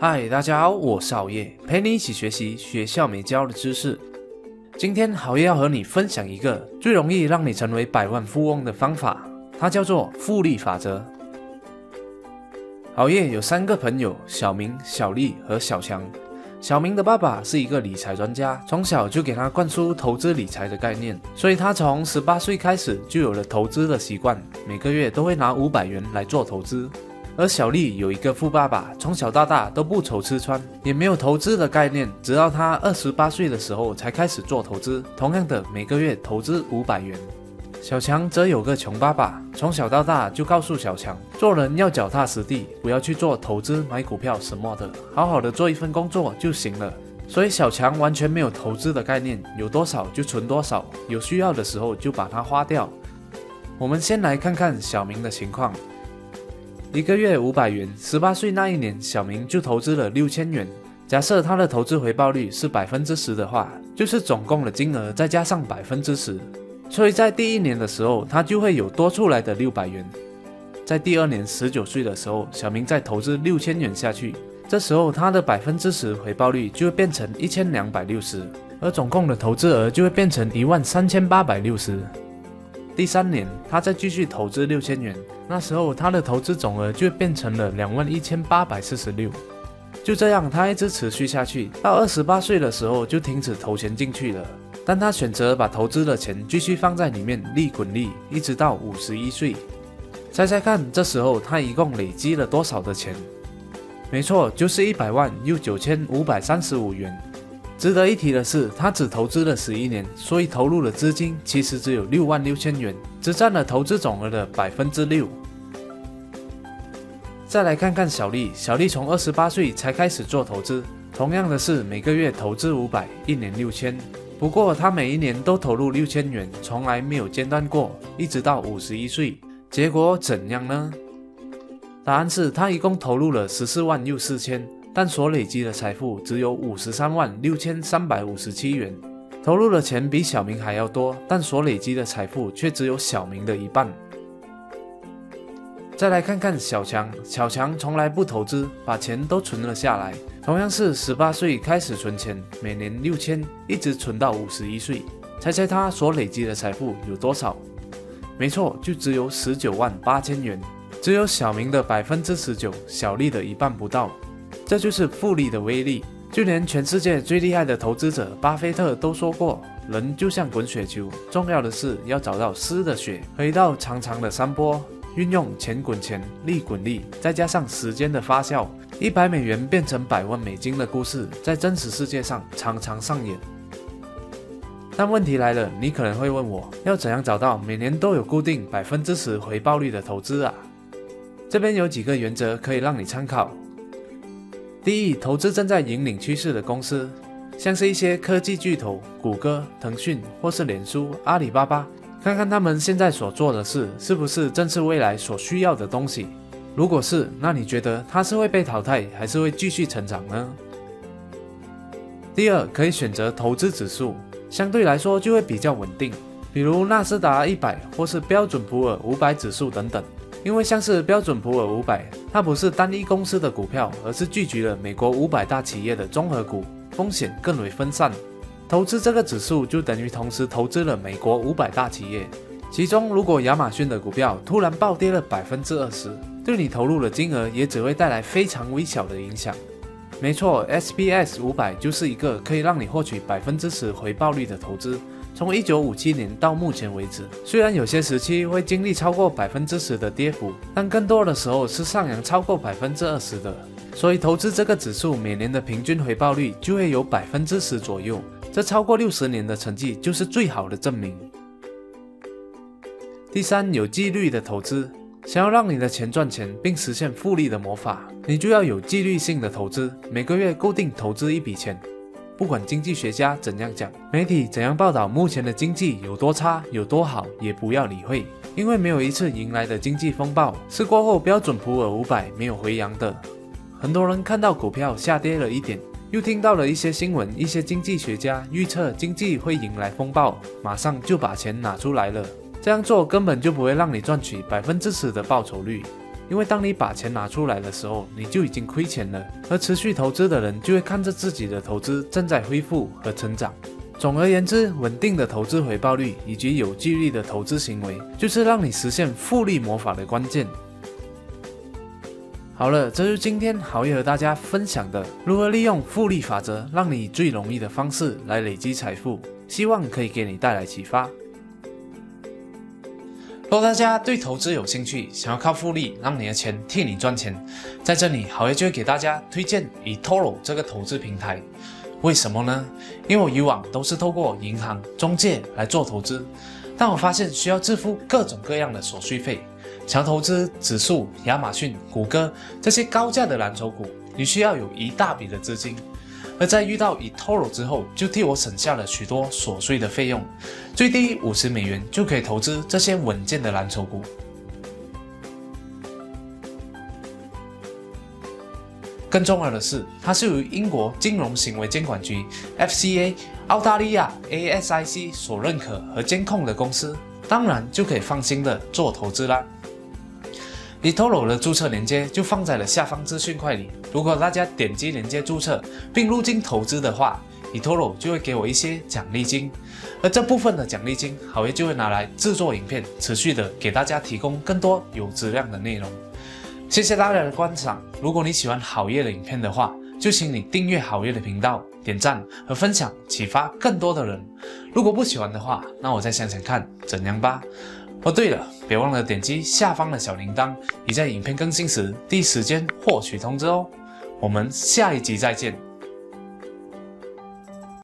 嗨，大家好，我是熬夜，陪你一起学习学校没教的知识。今天熬夜要和你分享一个最容易让你成为百万富翁的方法，它叫做复利法则。熬夜有三个朋友，小明、小丽和小强。小明的爸爸是一个理财专家，从小就给他灌输投资理财的概念，所以他从十八岁开始就有了投资的习惯，每个月都会拿五百元来做投资。而小丽有一个富爸爸，从小到大都不愁吃穿，也没有投资的概念，直到他二十八岁的时候才开始做投资。同样的，每个月投资五百元。小强则有个穷爸爸，从小到大就告诉小强，做人要脚踏实地，不要去做投资、买股票什么的，好好的做一份工作就行了。所以小强完全没有投资的概念，有多少就存多少，有需要的时候就把它花掉。我们先来看看小明的情况。一个月五百元，十八岁那一年，小明就投资了六千元。假设他的投资回报率是百分之十的话，就是总共的金额再加上百分之十，所以在第一年的时候，他就会有多出来的六百元。在第二年十九岁的时候，小明再投资六千元下去，这时候他的百分之十回报率就会变成一千两百六十，而总共的投资额就会变成一万三千八百六十。第三年，他再继续投资六千元，那时候他的投资总额就变成了两万一千八百四十六。就这样，他一直持续下去，到二十八岁的时候就停止投钱进去了。但他选择把投资的钱继续放在里面，利滚利，一直到五十一岁。猜猜看，这时候他一共累积了多少的钱？没错，就是一百万又九千五百三十五元。值得一提的是，他只投资了十一年，所以投入的资金其实只有六万六千元，只占了投资总额的百分之六。再来看看小丽，小丽从二十八岁才开始做投资，同样的是每个月投资五百，一年六千。不过她每一年都投入六千元，从来没有间断过，一直到五十一岁。结果怎样呢？答案是她一共投入了十四万又四千。但所累积的财富只有五十三万六千三百五十七元，投入的钱比小明还要多，但所累积的财富却只有小明的一半。再来看看小强，小强从来不投资，把钱都存了下来，同样是十八岁开始存钱，每年六千，一直存到五十一岁。猜猜他所累积的财富有多少？没错，就只有十九万八千元，只有小明的百分之十九，小丽的一半不到。这就是复利的威力，就连全世界最厉害的投资者巴菲特都说过：“人就像滚雪球，重要的是要找到湿的雪和一道长长的山坡，运用钱滚钱，利滚利，再加上时间的发酵，一百美元变成百万美金的故事，在真实世界上常常上演。”但问题来了，你可能会问我，要怎样找到每年都有固定百分之十回报率的投资啊？这边有几个原则可以让你参考。第一，投资正在引领趋势的公司，像是一些科技巨头，谷歌、腾讯或是脸书、阿里巴巴，看看他们现在所做的事是不是正是未来所需要的东西。如果是，那你觉得它是会被淘汰，还是会继续成长呢？第二，可以选择投资指数，相对来说就会比较稳定，比如纳斯达一百或是标准普尔五百指数等等。因为像是标准普尔五百，它不是单一公司的股票，而是聚集了美国五百大企业的综合股，风险更为分散。投资这个指数就等于同时投资了美国五百大企业，其中如果亚马逊的股票突然暴跌了百分之二十，对你投入的金额也只会带来非常微小的影响。没错，SBS 五百就是一个可以让你获取百分之十回报率的投资。从一九五七年到目前为止，虽然有些时期会经历超过百分之十的跌幅，但更多的时候是上扬超过百分之二十的。所以投资这个指数，每年的平均回报率就会有百分之十左右。这超过六十年的成绩就是最好的证明。第三，有纪律的投资，想要让你的钱赚钱并实现复利的魔法，你就要有纪律性的投资，每个月固定投资一笔钱。不管经济学家怎样讲，媒体怎样报道，目前的经济有多差、有多好，也不要理会，因为没有一次迎来的经济风暴是过后标准普尔五百没有回阳的。很多人看到股票下跌了一点，又听到了一些新闻，一些经济学家预测经济会迎来风暴，马上就把钱拿出来了。这样做根本就不会让你赚取百分之十的报酬率。因为当你把钱拿出来的时候，你就已经亏钱了。而持续投资的人就会看着自己的投资正在恢复和成长。总而言之，稳定的投资回报率以及有纪律的投资行为，就是让你实现复利魔法的关键。好了，这是今天豪爷和大家分享的如何利用复利法则，让你以最容易的方式来累积财富，希望可以给你带来启发。如果大家对投资有兴趣，想要靠复利让你的钱替你赚钱，在这里豪爷就会给大家推荐 eToro 这个投资平台。为什么呢？因为我以往都是透过银行中介来做投资，但我发现需要支付各种各样的手续费。想投资指数、亚马逊、谷歌这些高价的蓝筹股，你需要有一大笔的资金。而在遇到 eToro 之后，就替我省下了许多琐碎的费用，最低五十美元就可以投资这些稳健的蓝筹股。更重要的是，它是由英国金融行为监管局 （FCA）、澳大利亚 ASIC 所认可和监控的公司，当然就可以放心的做投资啦。eToro 的注册链接就放在了下方资讯块里。如果大家点击链接注册并入金投资的话，eToro 就会给我一些奖励金，而这部分的奖励金，好爷就会拿来制作影片，持续的给大家提供更多有质量的内容。谢谢大家的观赏。如果你喜欢好业的影片的话，就请你订阅好业的频道，点赞和分享，启发更多的人。如果不喜欢的话，那我再想想看怎样吧。哦，对了，别忘了点击下方的小铃铛，你在影片更新时第一时间获取通知哦。我们下一集再见。